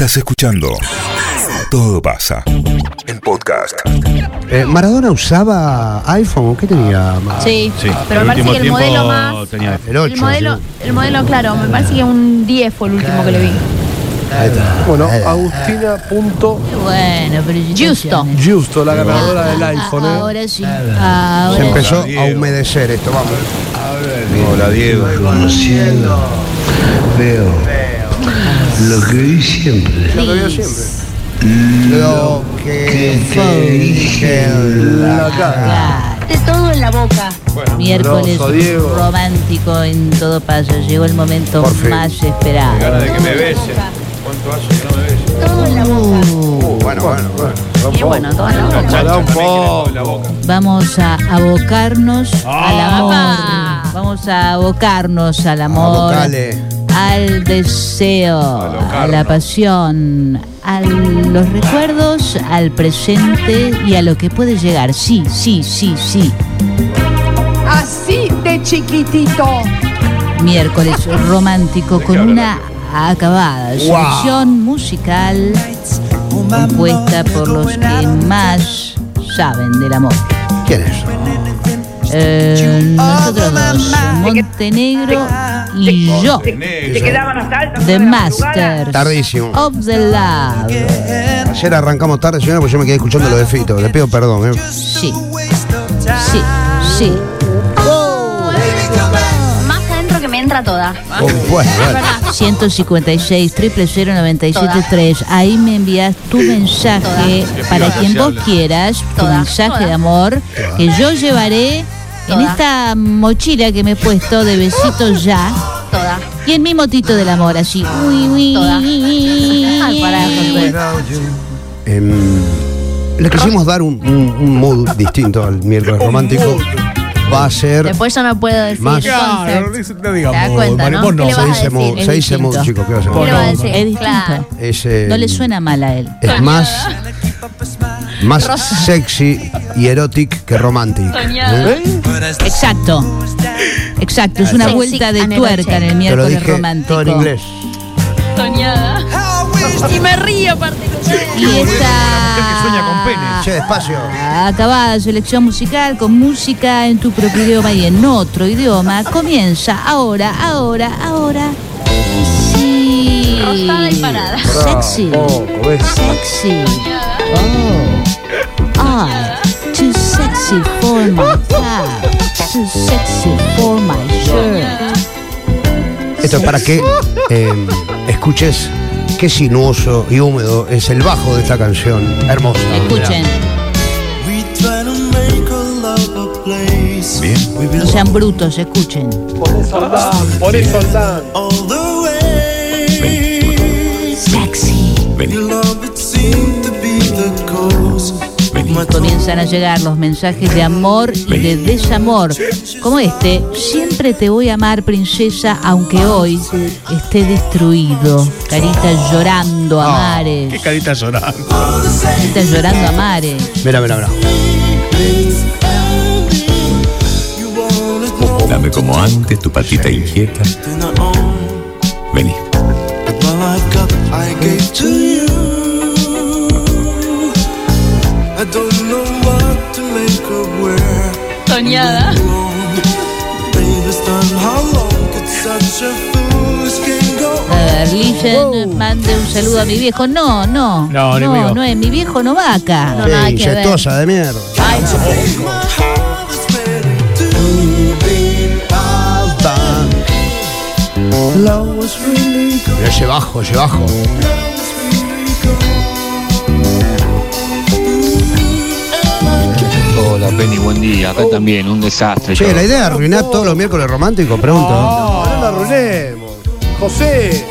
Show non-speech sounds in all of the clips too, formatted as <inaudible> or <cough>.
Estás escuchando Todo pasa en podcast. Eh, ¿Maradona usaba iPhone? ¿Qué tenía? Sí, Sí, pero el me parece que el modelo más. tenía El 8. El modelo, el modelo, claro, me parece que un 10 fue el último que le vi. Bueno, Agustina punto Bueno, pero Justo. Justo, la ganadora del iPhone. ¿eh? Ahora sí. Ahora Se empezó a humedecer esto, vamos. Hola, Diego. Conociendo, veo lo que vi siempre. Lo que veo siempre. Lo que Que te dije en la cara. De todo en la boca. Miércoles grosso, Diego. romántico en todo paso. Llegó el momento Por fin. más esperado. Ganas de que me besen. ¿Cuánto hace que no me besen? Todo en la boca. Uh, bueno, bueno, bueno. Y bueno, todo en la boca. Pará un También quiere todo poco. en la boca. Vamos a abocarnos al amor. ¡Apa! Vamos a abocarnos al amor. Abocale. Al deseo, a la pasión, a los recuerdos, al presente y a lo que puede llegar. Sí, sí, sí, sí. Así de chiquitito. Miércoles romántico con una acabada selección musical compuesta por los que más saben del amor. ¿Quién es? Eh, nosotros dos, Montenegro y yo. The Masters Tardísimo. of the Love. Ayer arrancamos tarde, señora, porque yo me quedé escuchando lo de Fito. Le pido perdón, ¿eh? Sí, sí, sí. Más adentro que me entra toda. Oh, bueno, bueno. 156 00973 Ahí me envías tu mensaje para quien vos quieras, tu Toda, mensaje toda. de amor que yo llevaré en Toda. esta mochila que me he puesto de besitos <laughs> ya Toda. y en mi motito del amor así. Uy, uy. Toda. Ay, pará. <laughs> Em, le quisimos dar un, un- un mood distinto al miércoles romántico. Va a ser. Después yo no puedo decir Más- concept. no Te das cuenta, ¿no? ¿Qué le se dice mood, se dice mood, chicos. ¿qué va a ser? ¿Qué le vas a decir? Es distinto. Claro. Es, eh, No le suena mal a él. Es más, más sexy y erotic que romántico. ¿eh? Exacto. Exacto, es una Sexy vuelta de and tuerca en el Te lo miércoles dije romántico. todo en inglés. Soñada. Y me río aparte. Y esta que sueña con penes. Che, despacio. acabada selección musical con música en tu propio idioma y en otro idioma comienza ahora, ahora, ahora. Sí. Rosada y parada. Sexy. Sexy. Oh. I. Too sexy for my top. Too sexy for my shirt. Esto es para que eh, escuches qué sinuoso y húmedo es el bajo de esta canción. Hermosa. Escuchen. Bien. No sean brutos, escuchen. Por eso andan. Sexy. Comienzan a llegar los mensajes de amor y de desamor, como este, siempre te voy a amar, princesa, aunque hoy esté destruido. Carita llorando a mares. Qué carita llorando. Carita llorando a mares. Mira, mira, mira. Dame como antes tu patita inquieta. Vení. Soñada. A ver, Listen, mande un saludo a mi viejo. No, no. No, mío. no, no es. Mi viejo no va acá. No, nada Qué que ver. de mierda. Mira ese bajo, ese bajo. Hola Penny, buen día. Acá también, un desastre. Che, la idea es arruinar todos los miércoles románticos, pregunto. No, no la arruinemos. José.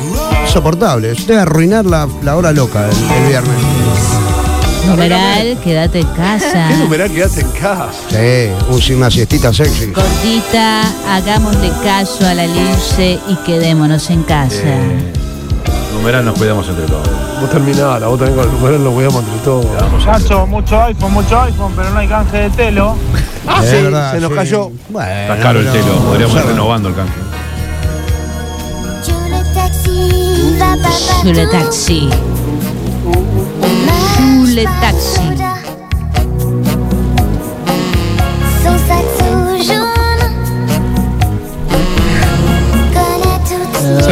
Insoportable. Es de arruinar la, la hora loca el, el viernes. Numeral, quédate en casa. ¿Qué numeral quedaste en casa? Sí, un- una siestita sexy. Cortita, hagámosle caso a la Lince y quedémonos en casa numeral nos cuidamos entre todos. Vos vos también con el numeral nos cuidamos entre todos. Mucho iPhone, mucho iPhone, pero no hay canje de telo. Ah, sí, verdad, se nos cayó. Bueno, Está caro el telo, podríamos ir renovando el canje. Chule taxi. Chule taxi.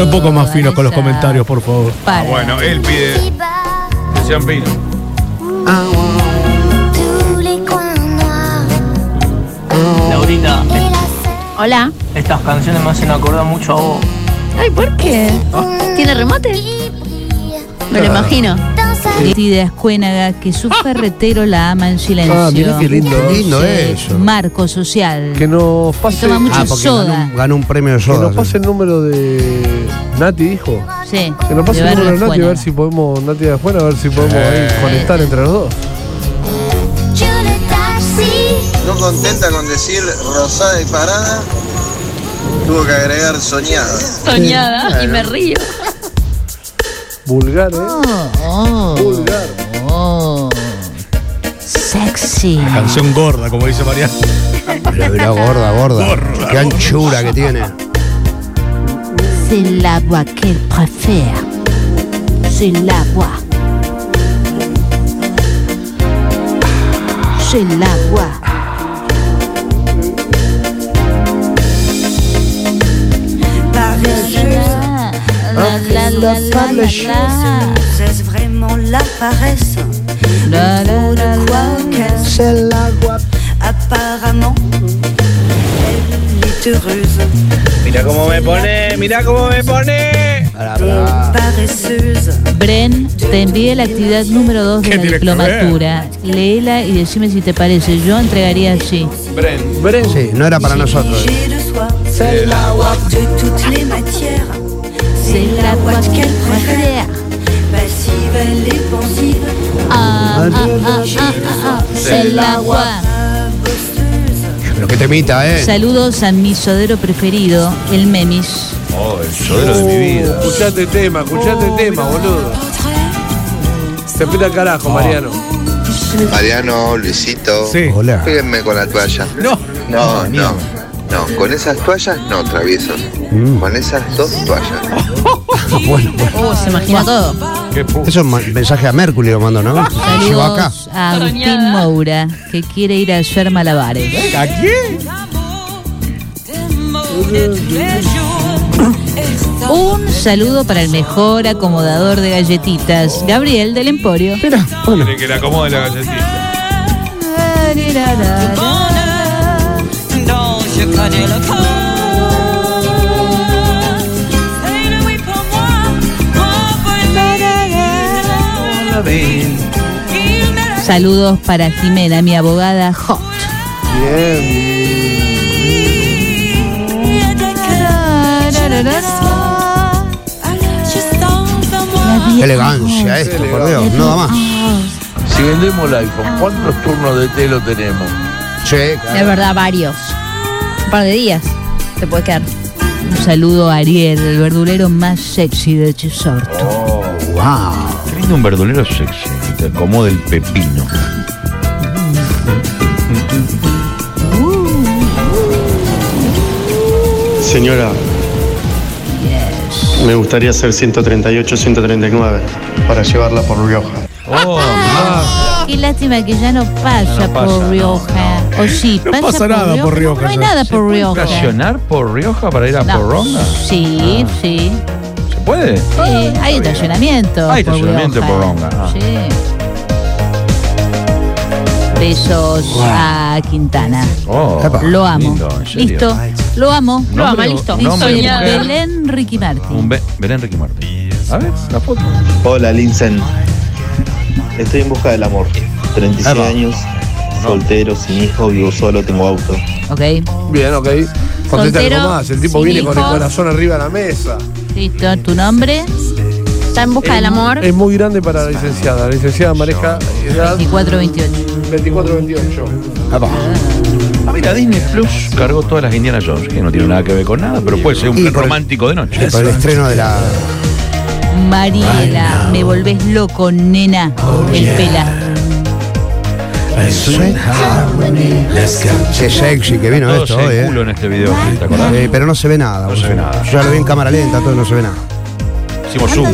Un poco más fino con los comentarios, por favor. Para. Ah, bueno, él pide les coins noirs Laurita, Hola. estas canciones me hacen acordar mucho a vos. Ay, ¿por qué? ¿Tiene remate? Me lo imagino. Leti de Ascuénaga, que su ferretero la ama en silencio. Ah, mirá qué lindo. Qué lindo Sí, eso. Marco social. Que nos pase, Toma mucho Ah, porque soda. ganó, un- ganó un premio de que soda. nos pase el número de Nati, dijo. Sí, Que nos pase el número de Nati a Ascuénaga. ver si podemos, Nati de afuera, a ver si podemos ahí conectar entre los dos. No contenta con decir rosada y parada, tuvo que agregar soñada. Soñada. Y me río. Vulgar, ¿eh? Oh, Vulgar. oh. Sexy. Canción gorda, como dice Mariana. Mirá, mirá, gorda, gorda. Qué anchura que tiene. C'est la voix qu'elle préfère. C'est la voix. C'est la voix. La, la, la, la, la, la. Est-ce vraiment la paresse La, la, la, la. C'est l'agua. Apparemment, elle est heureuse Mira cómo me pone, mira cómo me pone. Paresseuse. Bren, te envié la actividad número 2 de ¿Qué la diplomatura. Léela y decime si te parece. Yo entregaría así. Bren. Bren. Sí, no era para nosotros. C'est de toutes les matières. C'est la voix qu'elle préfère. Passive, elle est pensive, Ah, ah, ah, ah, ah, C'est la voix. bosseuse. Pero que temita, ¿eh? Saludos a mi sodero preferido, el Memis. Oh, el sodero de mi vida. Escuchate el tema, escuchate el tema, boludo. Se pita al carajo, Mariano. Mariano, Luisito, Sí. Hola. péguenme con la toalla. No. No, no. No, con esas toallas no, traviesos. Mm. Con esas dos toallas. <laughs> Bueno, bueno. Oh, se imagina todo. Eso es ma- mensaje a Mercury lo mando, ¿no? Llegó acá. Saludos a Agustín Moura, que quiere ir a hacer malabares. ¿A quién? Un saludo para el mejor acomodador de galletitas, Gabriel del Emporio. Quiere que le acomode la galletita. Saludos para Jimena, mi abogada Hot. Bien. Qué elegancia esto, por Dios. No da más. Si vendemos el iPhone, ¿cuántos turnos de telo tenemos? Sí, De claro. verdad, varios. Un par de días. Te puede quedar. Un saludo a Ariel, el verdulero más sexy de Chisorto. Wow. Qué lindo un verdulero sexy. Te acomode el pepino. Señora, me gustaría hacer 138, 139 para llevarla por Rioja. Oh, Qué lástima que ya no pasa, no pasa, por no, Rioja. O sí, No pasa, pasa nada por Rioja No hay ya. nada por ¿Puede Rioja. estacionar por Rioja para ir a No. Porronga? Sí, sí. ¿Se puede? Sí, hay estacionamiento. Hay por estacionamiento Rioja. por Ronga, ah. Sí. Besos a Quintana. Oh, Lo amo. lindo, en serio. Listo. Lo amo. Lo ama, Nombre- listo. nombre mujer. Belén Ricky Martin. Un Be- Belén Ricky Martin. A ver, la foto. Hola, Linsen. Estoy en busca del amor. 36 Epa. años, soltero, sin hijo, vivo solo, tengo auto. Ok. Bien, ok. Contesta Soltero, algo más. El tipo sin viene con el hijos. corazón arriba de la mesa. Listo. ¿Tu nombre? Está en busca del amor. Es muy grande para la licenciada. La licenciada maneja edad 2428. 24-28. Ah, mira, Disney Plus cargó todas las Indiana Jones, que no tiene nada que ver con nada, pero puede ser un Y por romántico de noche. Por el estreno de la. Mariela, me volvés loco, nena. El pela. Qué sexy que vino Todo esto hoy, culo ¿eh? en este video, ¿te acordás? Sí, pero no se ve nada. No se ve nada. Yo ya lo vi en cámara lenta, todo no se ve nada. Hicimos zoom.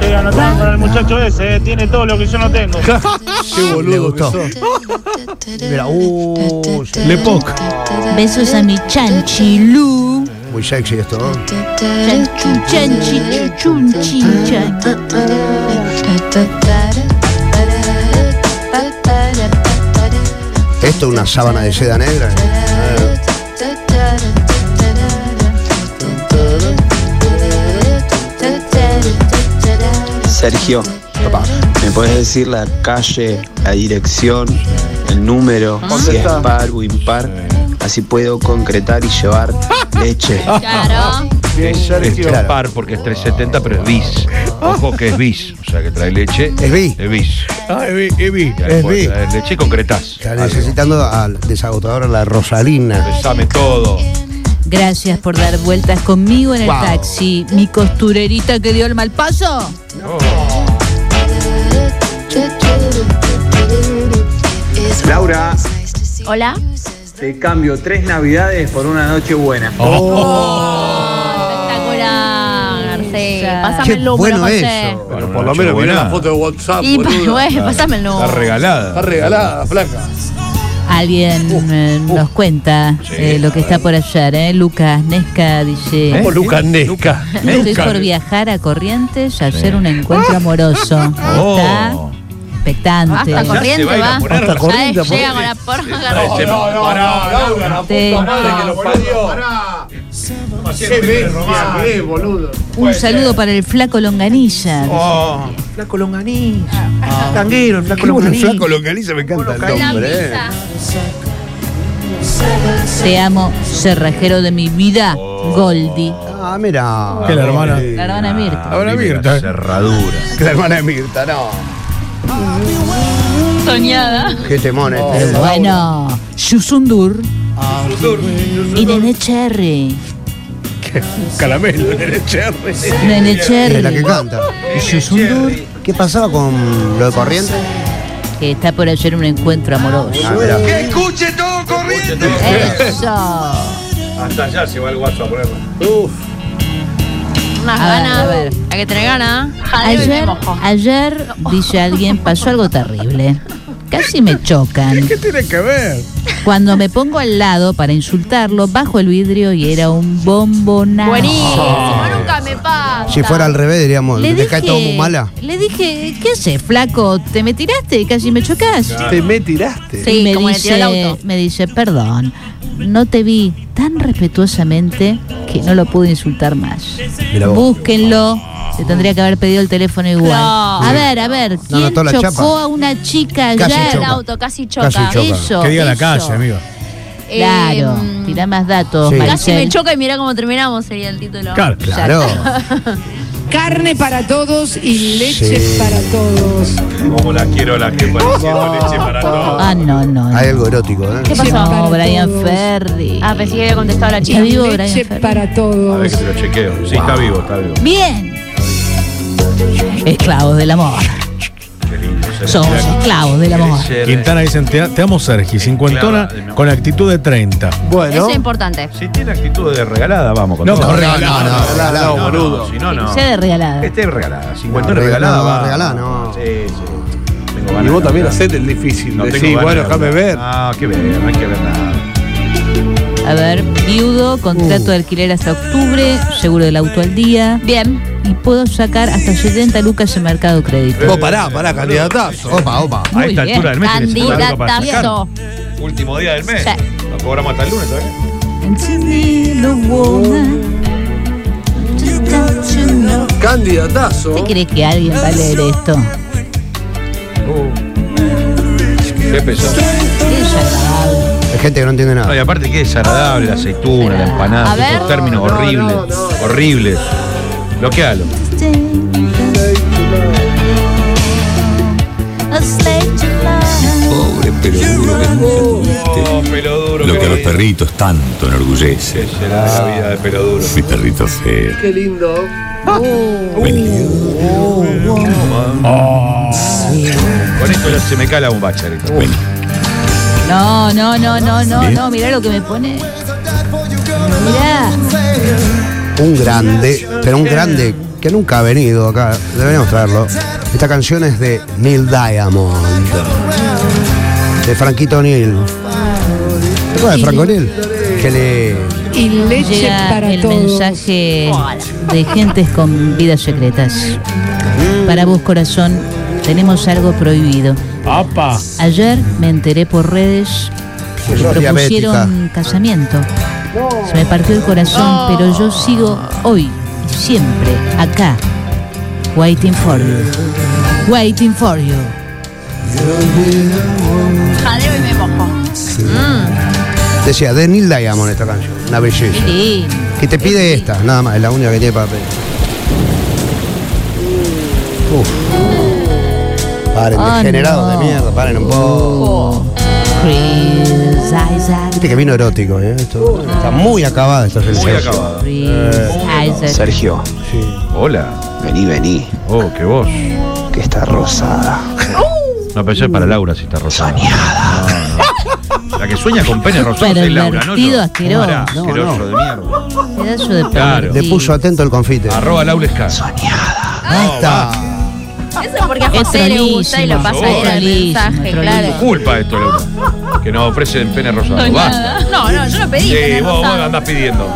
Qué ganas tengo con el muchacho ese, eh, tiene todo lo que yo no tengo. <laughs> Qué Le boludo gustó. que sos. <laughs> Mira, uh, sí. Le Poc. Besos a mi chanchilú. Muy sexy esto, ¿no? Chanchu, chanchi, chuchun, chincha. Esto es una sábana de seda negra. Sergio, ¿me puedes decir la calle, la dirección, el número, si es par o impar? Así puedo concretar y llevar leche. Claro. Es, es Sergio. par porque es 370, pero es bis. Ojo que es bis. O sea que trae leche. Es bis. Es bis. Ah. Y ahí Es bis. traer leche y concretás. Está necesitando al desagotador a la Rosalina. Besame todo. Gracias por dar vueltas conmigo en el Wow. taxi. Mi costurerita que dio el mal paso. Laura, Hola. te cambio tres navidades por una noche buena. Espectacular. Sí. Pásame el número, bueno José. eso. Bueno, por lo menos mirá la foto de WhatsApp, Y bueno, pásame el número. Está regalada. Está regalada, flaca. Alguien eh, nos cuenta eh, lo que está por ayer, ¿eh? Lucas Nesca dice... Como Lucas Nesca. <laughs> Estoy por viajar a Corrientes a hacer un encuentro amoroso. Oh. Está expectante. Hasta corriente va a ir a va. poner Hasta Ya corriente, es, llega con la porra agarrada. No, no, no, Laura, la Sí. puta madre que lo parió. Qué boludo. Un saludo para el flaco Longaniza. Oh. Flaco Longaniza. Tanguero, el flaco Qué bueno el Longaniza. flaco localiza, me encanta el nombre. eh. Te amo, cerrajero de mi vida, Goldi. Ah, mira. Que la hermana. La hermana Mirta. Ahora Mirta. Cerradura. Que la hermana de Mirta, no. Soñada. Qué temón este. Bueno, Yusundur. Y Nene Cherry. Caramelo en el cherry. Nene Es Cherry. la que canta. Yusundur. ¿Qué pasaba con lo de corriente? Que está por hacer un encuentro amoroso. Ah, mira. escuche todo corriente! Eso. Hasta allá se va el guaso a ponerla. Uf. Unas A ver, ganas. a ver. Hay que tener ganas. Ayer, ayer, dice alguien, pasó algo terrible. Casi me chocan. ¿Qué tiene que ver? Cuando me pongo al lado para insultarlo, bajo el vidrio y era un bombonazo. Buenísimo, nunca me pasa. Si fuera al revés, diríamos, Le ¿te cae todo muy mala? le dije, ¿qué haces, flaco? ¿Te me tiraste? Casi me chocas. Te me tiraste. Sí, y me como le tiró dice, el auto. me dice, perdón, no te vi tan respetuosamente que no lo pude insultar más. Búsquenlo. Se tendría que haber pedido el teléfono igual. No. A ver, a ver, ¿quién chocó chapa. a una chica Casi auto casi choca. Casi choca. Eso, Que diga la calle, amigo. Claro, Eh, tira más datos, Sí. Casi me choca y mira cómo terminamos, sería el título. Claro. Claro. <laughs> Carne para todos y leche Sí. para todos. Como la quiero la jefa diciendo leche para <laughs> todos. Ah, no, no. no. Hay algo erótico, ¿eh? ¿Qué pasó? No, Brian todos. Ferry. Ah, pensé que había contestado la chica. ¿Está vivo Brian Leche para A ver todos. que lo chequeo. Sí, está vivo, está vivo. Bien. Esclavos del amor. Somos esclavos del amor. Quintana dicen, te, te amo Sergi, cincuentona con actitud de 30. Bueno. Eso es importante. Si tiene actitud de regalada, vamos con No, todo. no, no, no, no, no, boludo. Si no, no. Sea de regalada. Este es regalada. 50 No, regalada, va. regalada, no. Sí, sí. Tengo ganas Y vos también hablar. hacete el difícil. No Decí, tengo ganas bueno, de déjame hablar. ver. Ah, qué ver, no hay que ver nada. A ver, viudo, contrato Uh. de alquiler hasta octubre, seguro del auto al día. Bien. Y puedo sacar hasta 70 lucas en Mercado Crédito. Vos pará, pará, candidatazo. Opa, opa. a esta bien. altura del mes tienes 50 lucas para Candidatazo. Último día del mes. Sí. Lo cobramos hasta el lunes todavía. Candidatazo. ¿Usted cree que alguien va a leer esto? Qué pesado. Qué desagradable. Hay gente que no entiende No, y nada. aparte qué desagradable, la aceituna, la empanada, esos términos horribles. Horribles. Bloquealo. Pobre pero duro que nunca tuviste. Oh, pelo duro. Lo que a los perritos tanto enorgullece. ¿Qué será la vida de pelo duro? Mi perrito feo. Qué lindo. Vení. Con esto ya se me cae la bombacha. ahorita. Vení. No, no, no, no, no, no, mirá lo que me pone. Mirá. Un grande, pero un grande. ¿Qué que nunca ha venido acá, deberíamos traerlo. Esta canción es de Neil Diamond. De Franquito Neil. ¿Te acuerdas de Franco Neil? Que le. Y leche Llega para el todos. mensaje de gentes con vidas secretas. Para vos, corazón, tenemos algo prohibido. ¡Apa! Ayer me enteré por redes que propusieron casamiento. Se me partió el corazón, pero yo sigo hoy siempre acá, waiting for you. Waiting for you. Jadeo y me mojo. Decía, de Neil Diamond esta canción. Una belleza. Lindo. Que te pide esta, nada más, es la única que tiene para pedir. Uf. Paren, Oh, degenerados no. de mierda, paren un poco. Que vino erótico, ¿eh? Esto, está muy acabada esta Muy. Chris Isaac. Sergio, Hola. vení, vení, Oh, qué voz. que está rosada. <laughs> No pensé para Laura si está rosada. No, no. La que sueña con pene rosado es Laura, ¿no? Pervertido, asqueroso. Pará, No, asqueroso no. de mierda. Pedazo de Claro. Le pervertido. puso atento el confite. Arroba Laura Escar. Basta. Eso es porque a Es José le gusta y lo pasa trolísimo, a él el mensaje, trolísimo. claro. Culpa esto, Laura. Que nos ofrecen pene rosado. Basta. No, no, yo no pedí. Sí, pene vos, vos rosado. andás pidiendo.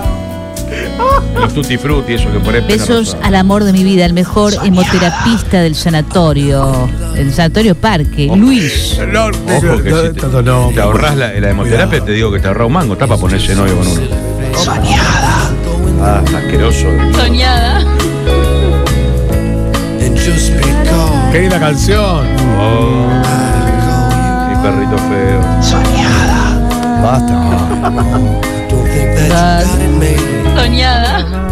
Los tutti frutti, eso que ponés pene Besos rosado. al amor de mi vida, el mejor hemoterapista del sanatorio, el sanatorio Parque, Luis. Ojo que si te, te ahorrás la, la hemoterapia, te digo que te ahorrás un mango, está para ponerse novio con uno. Soñada. Ah, asqueroso. Soñada. ¡Qué linda canción! Oh, perrito feo. Basta. Soñada.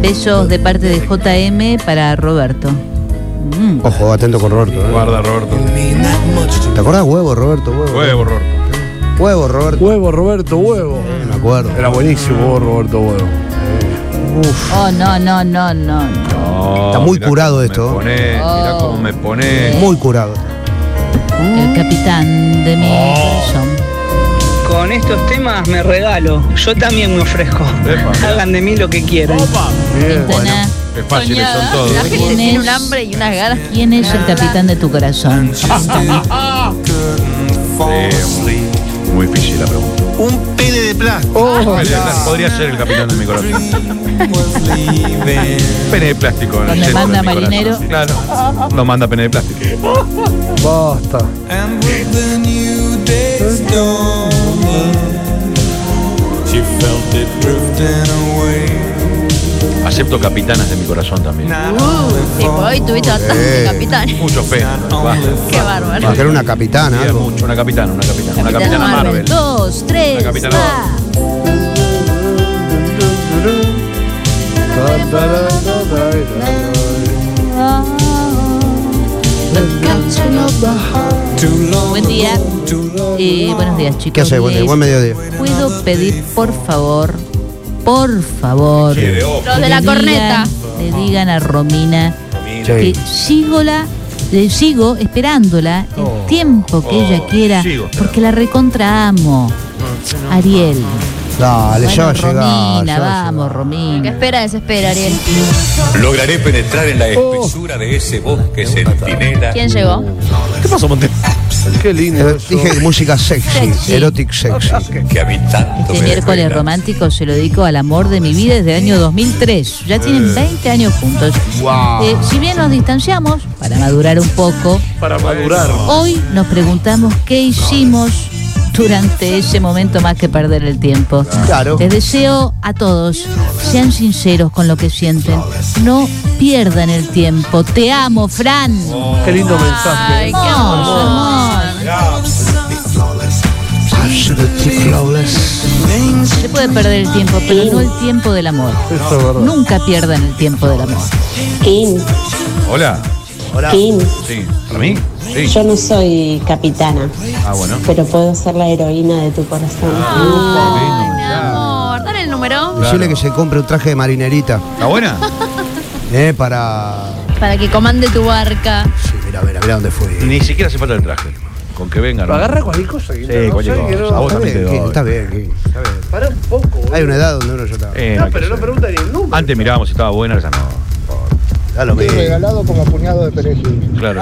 Besos de parte de JM para Roberto. Mm. Ojo, atento con Roberto. ¿eh? Guarda, Roberto. ¿Te acordás huevo, Roberto? Huevo, Huevo, Roberto. Huevo, Roberto. Huevo, Roberto, huevo. Me acuerdo. Era buenísimo, huevo, Roberto, huevo. Oh, no, no, no, no. Está muy mirá curado esto. Me pone, mirá Oh. cómo me pone. Muy curado. El capitán de mi corazón. Con estos temas me regalo. Yo también me ofrezco. Epa. Hagan de mí lo que quieran. Quintana, Qué fáciles son La todos. gente ¿Quién tiene es? un hambre y unas ganas. ¿Quién es el capitán de tu corazón? Sí, muy difícil la pregunta. Un pene de plástico. Podría- Podría ser el capitán de mi corazón. Pene de plástico. en el Cuando centro manda de mi corazón. marinero. Claro. No manda pene de plástico. Basta. Acepto capitanas de mi corazón también. Uh, tipo, hoy tuviste bastante Eh. capitán. Muchos. Qué bárbaro. Va a querer una capitana. Sí, algo. mucho. Una capitana, una capitana. Una Capitana Marvel. Marvel. Dos, tres, La capitana va. Buen día. Eh, buenos días, chicos. ¿Qué hace? Buen, Les buen mediodía. ¿Puedo pedir, por favor, por favor. Los de la digan- corneta. le digan a Romina que Sí. sigo la le sigo esperándola el tiempo que Oh, ella quiera sigo esperando. porque la recontra amo Ariel Dale, ya va a Bueno, llegar. Romina ya va a vamos Que Romina espera, desespera, Ariel. Lograré penetrar en la espesura de ese bosque centinela. ¿Quién llegó? ¿Qué pasó, Monte? Qué lindo. Eh, eso. Dije música sexy, Sexy. erotic sexy. Que habitando este miércoles romántico se lo dedico al amor de mi vida desde el año 2003 ya tienen 20 años juntos Wow. Eh, si bien nos distanciamos para madurar un poco Para madurar. Hoy nos preguntamos qué hicimos durante ese momento más que perder el tiempo. Claro. Les deseo a todos, sean sinceros con lo que sienten. No pierdan el tiempo. Te amo, Fran. Qué lindo mensaje. Ay, qué amor. Se puede perder el tiempo, pero no el tiempo del amor. Eso es verdad. Nunca pierdan el tiempo del amor. Kim, Hola. Kim, Sí. ¿Para mí? Sí. yo no soy capitana, Ah, bueno. pero puedo ser la heroína de tu corazón. Ay, mi amor. Dale el número. Decirle que se compre un traje de marinerita. ¿Está buena? <laughs> Eh, para. Para que comande tu barca. Sí, mira, mira, mira dónde fue. Ni siquiera hace falta el traje. Con que venga. ¿no? Agarra cualquier cosa. Sí, cualquier cosa. A vos Está también te bien, doy. Está bien, King, está bien. Para un poco. Hay una edad donde uno ya está. Eh, no No, pero no pregunta ni el número. Antes mirábamos si estaba buena, ya no. Da lo mismo. regalado como puñado de perejil. Claro.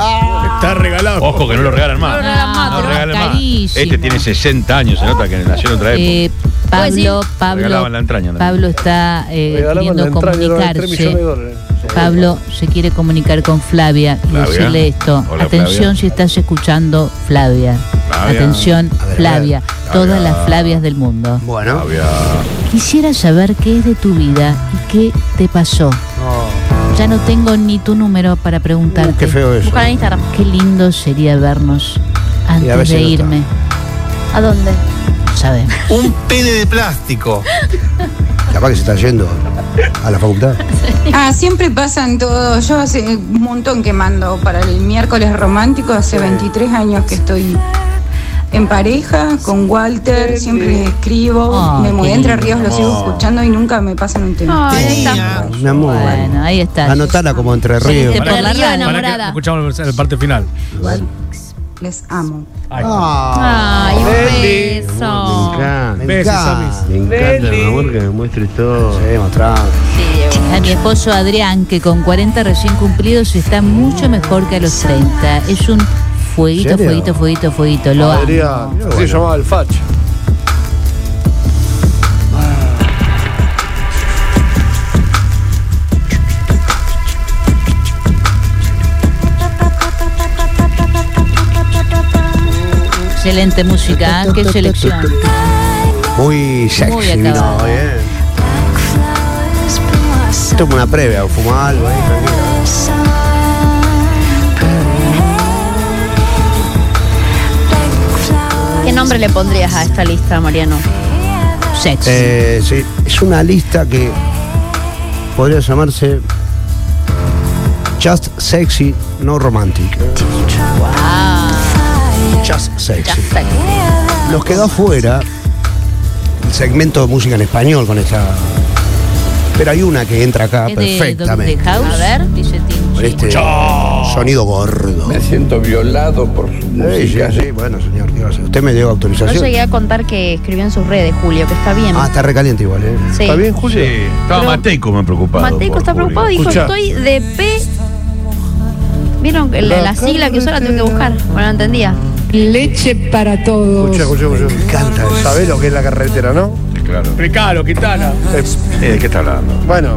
Está regalado. Ojo que no lo regalan más. No lo regalan más, No pero regalen más. carísimo. Este tiene 60 años, se nota que nació en otra época. Eh, Pablo, Pablo, la entraña también. Pablo está eh, Regalaban la queriendo entraña de 3 millones de comunicarse. Pablo se quiere comunicar con Flavia y Flavia. decirle esto. Hola, Atención Flavia. si estás escuchando Flavia. Flavia. Atención, ver, Flavia. Todas las Flavias del mundo. Bueno. Quisiera saber qué es de tu vida y qué te pasó. Ya no tengo ni tu número para preguntarte. Qué feo eso. Buscar en Instagram. Qué lindo sería vernos antes de irme. ¿A dónde? Sabemos. Un pene de plástico. <laughs> Capaz que se está yendo a la facultad. <laughs> Ah, siempre pasan todo. Yo hace un montón que mando para el miércoles romántico, hace 23 años que estoy en pareja con Walter, siempre les escribo, Ah, me qué mudé entre lindo. ríos, lo sigo escuchando y nunca me pasan un tema. Ay, ahí está. Mi amor. Bueno, ahí está. Anotala como entre ríos. Por la Arriba, rama. enamorada. Escuchamos la parte final. Les amo. Ah, Ay, un Me beso. encanta. me Besos, encanta. Me encanta, mi amor, que me muestres todo. Sí, mostrá. A mi esposo Adrián, que con 40 recién cumplidos está mucho mejor que a los 30. Es un fueguito, fueguito, fueguito, fueguito. Lo amo. Así se llamaba el Fach. Excelente música, ¿eh? qué selección. Muy sexy, Muy acabado. bien. Esto es una previa, o fumar algo ahí, tranquilo. ¿Qué nombre le pondrías a esta lista, Mariano? Sexy. Eh, sí, es una lista que podría llamarse Just Sexy, No Romantic. Just Sexy. Ya sé. Nos quedó afuera el segmento de música en español con esta. Pero hay una que entra acá ¿Es de Dog perfectamente. House? A ver. Dice Tim. Con este sonido gordo. Me siento violado por su Sí, sí, música. sí, bueno, señor. Usted me dio No autorización. llegué a contar que escribió en sus redes, Julio, que está bien. Ah, está recaliente igual, ¿eh? Sí. ¿Está bien, Julio? Sí, estaba Pero- Mateico me preocupado. Mateico por está Julio. preocupado y dijo, Escucha. estoy de P. ¿Vieron la, la sigla que usó? La tuve que buscar. Bueno, no entendía. Leche para todos. Escucha, escucha, escucha. Me encanta. ¿Sabés lo que es la carretera, no? Sí, Claro. Explicalo, Quintana. Eh, ¿De qué está hablando? Bueno,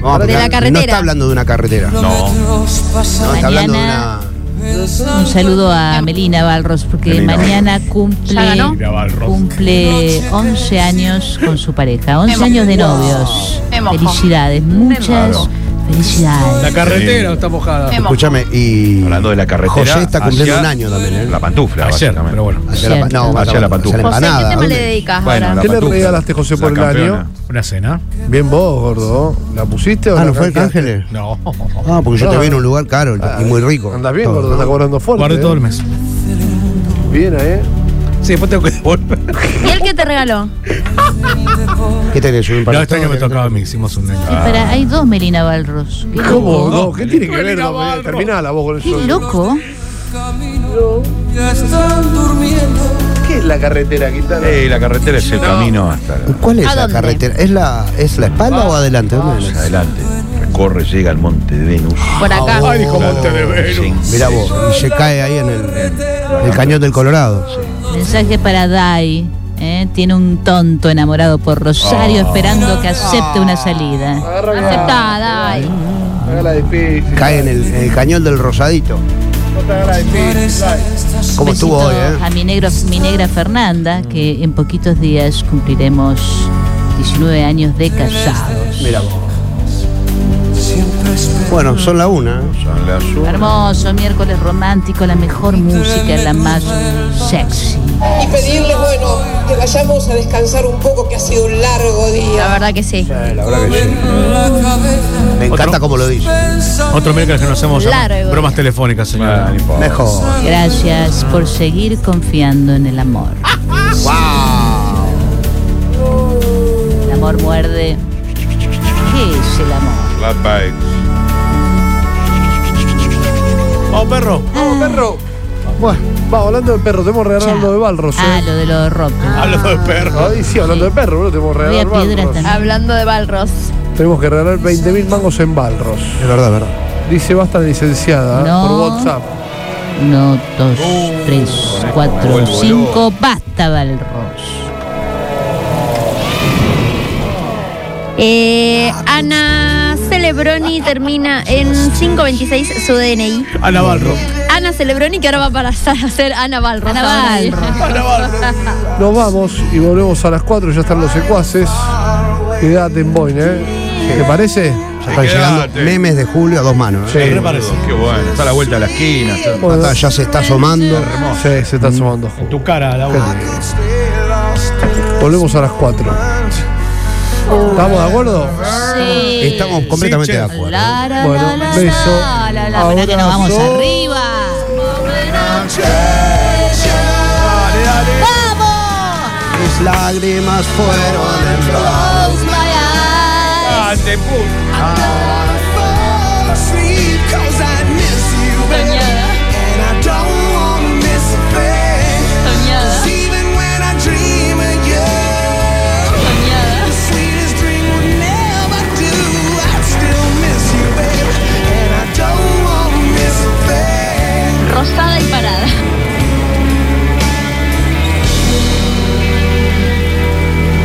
No, De la No carretera. está hablando de una carretera. No, No. está hablando de una. Un saludo a Melina Balros, porque Melina mañana ¿Ya cumple, cumple 11 años con su pareja. 11 Me años de novios. Felicidades, muchas Claro. Felicidades. la carretera está mojada. Escúchame, y. Hablando de la carretera. José está cumpliendo hacia un año también, ¿eh? La pantufla, Ayer, básicamente. pero bueno. Hacia la, no, Hacia hacia la pantufla. José, ¿qué tema le dedicas Bueno, ahora? ¿Qué le regalaste, José, por el año? Una cena. Bien vos, gordo. ¿La pusiste o Ah, ¿no fue el? Ángeles? No. Ah, porque yo te vi en un lugar caro y muy rico. Andas bien, Todo, gordo, ¿no? está cobrando fuerte. Guardé ¿eh? todo el mes. Bien, ¿eh? Sí, después tengo que devolver. ¿Y él qué te regaló? ¿Qué tenés? ¿Un No, este año me tocaba a mí, hicimos un año. Espera, hay dos Melina Balros. Qué ¿Cómo? No, ¿Qué tiene que ver? No, Terminá la voz con Qué eso. loco. ¿Qué es la carretera, Quintana? Eh, la carretera es el camino hasta la- ¿Cuál es ¿A la dónde? carretera? ¿Es la, ¿Es la espalda o adelante? ¿Dónde más es? adelante. Recorre, llega al monte de Venus. Por acá. Ay, dijo Monte de Venus. Mirá vos, y se cae ahí en el, el cañón del Colorado. Mensaje para Dai. ¿eh? Tiene un tonto enamorado por Rosario esperando que acepte una salida. Aceptada. ay. Hágala difícil. Cae en el, en el cañón del Rosadito. No te hagas la difícil. dale. ¿Cómo estuvo hoy, eh? A mi, negro, mi negra Fernanda, que en poquitos días cumpliremos 19 años de casados. Mira vos. Bueno, son la una. Son las un- Hermoso, miércoles romántico, la mejor música, la más sexy. Y pedirles, bueno, que vayamos a descansar un poco, que ha sido un largo día. La verdad que sí. La verdad que sí. Me encanta como lo dice. Otro miércoles que nos hacemos Largo. bromas telefónicas, señora. Mejor. Gracias por seguir confiando en el amor. ¡Wow! El amor muerde. ¿Qué es el amor? Flat bikes. Vamos, perro. Vamos, perro. Bueno, vamos, hablando de perro, regalar Chao. lo de Balros. Ah, ¿eh? lo de los rock. Hablando de perro. Ay, sí, hablando de perro, Balros. también. Hablando de Balros. Tenemos que regalar 20.000 mangos en Balros. Es verdad, es verdad. Dice basta licenciada ¿eh? No. por WhatsApp. Uno, dos, tres, cuatro, vuelvo cinco. Basta, Balros. Eh, Ana Celebroni termina en 526 su DNI. Ana Balro. Ana Celebroni que ahora va para a ser Ana Balros. Ana ahora. Balros. Nos vamos y volvemos a las 4. Ya están los secuaces. Quédate en Boyne, ¿eh? ¿Te parece? Ya están llegando memes de Julio a dos manos. ¿eh? Sí. Me parece. Qué bueno. Está a la vuelta de la esquina. está- Bueno, Acá ya se está asomando. sí, se está sumando. En tu cara, la Volvemos a las 4. ¿Estamos de acuerdo? Sí. Estamos completamente Sí, de acuerdo. La, la, Bueno, la, la, beso, la, la, la, Esperá que nos vamos arriba. ¡Vamos! Mis lágrimas fueron en Close my eyes. Ah, Rosada y parada.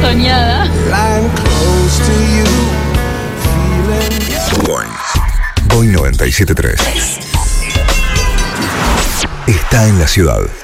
Soñada. Boing 973. Está en la ciudad.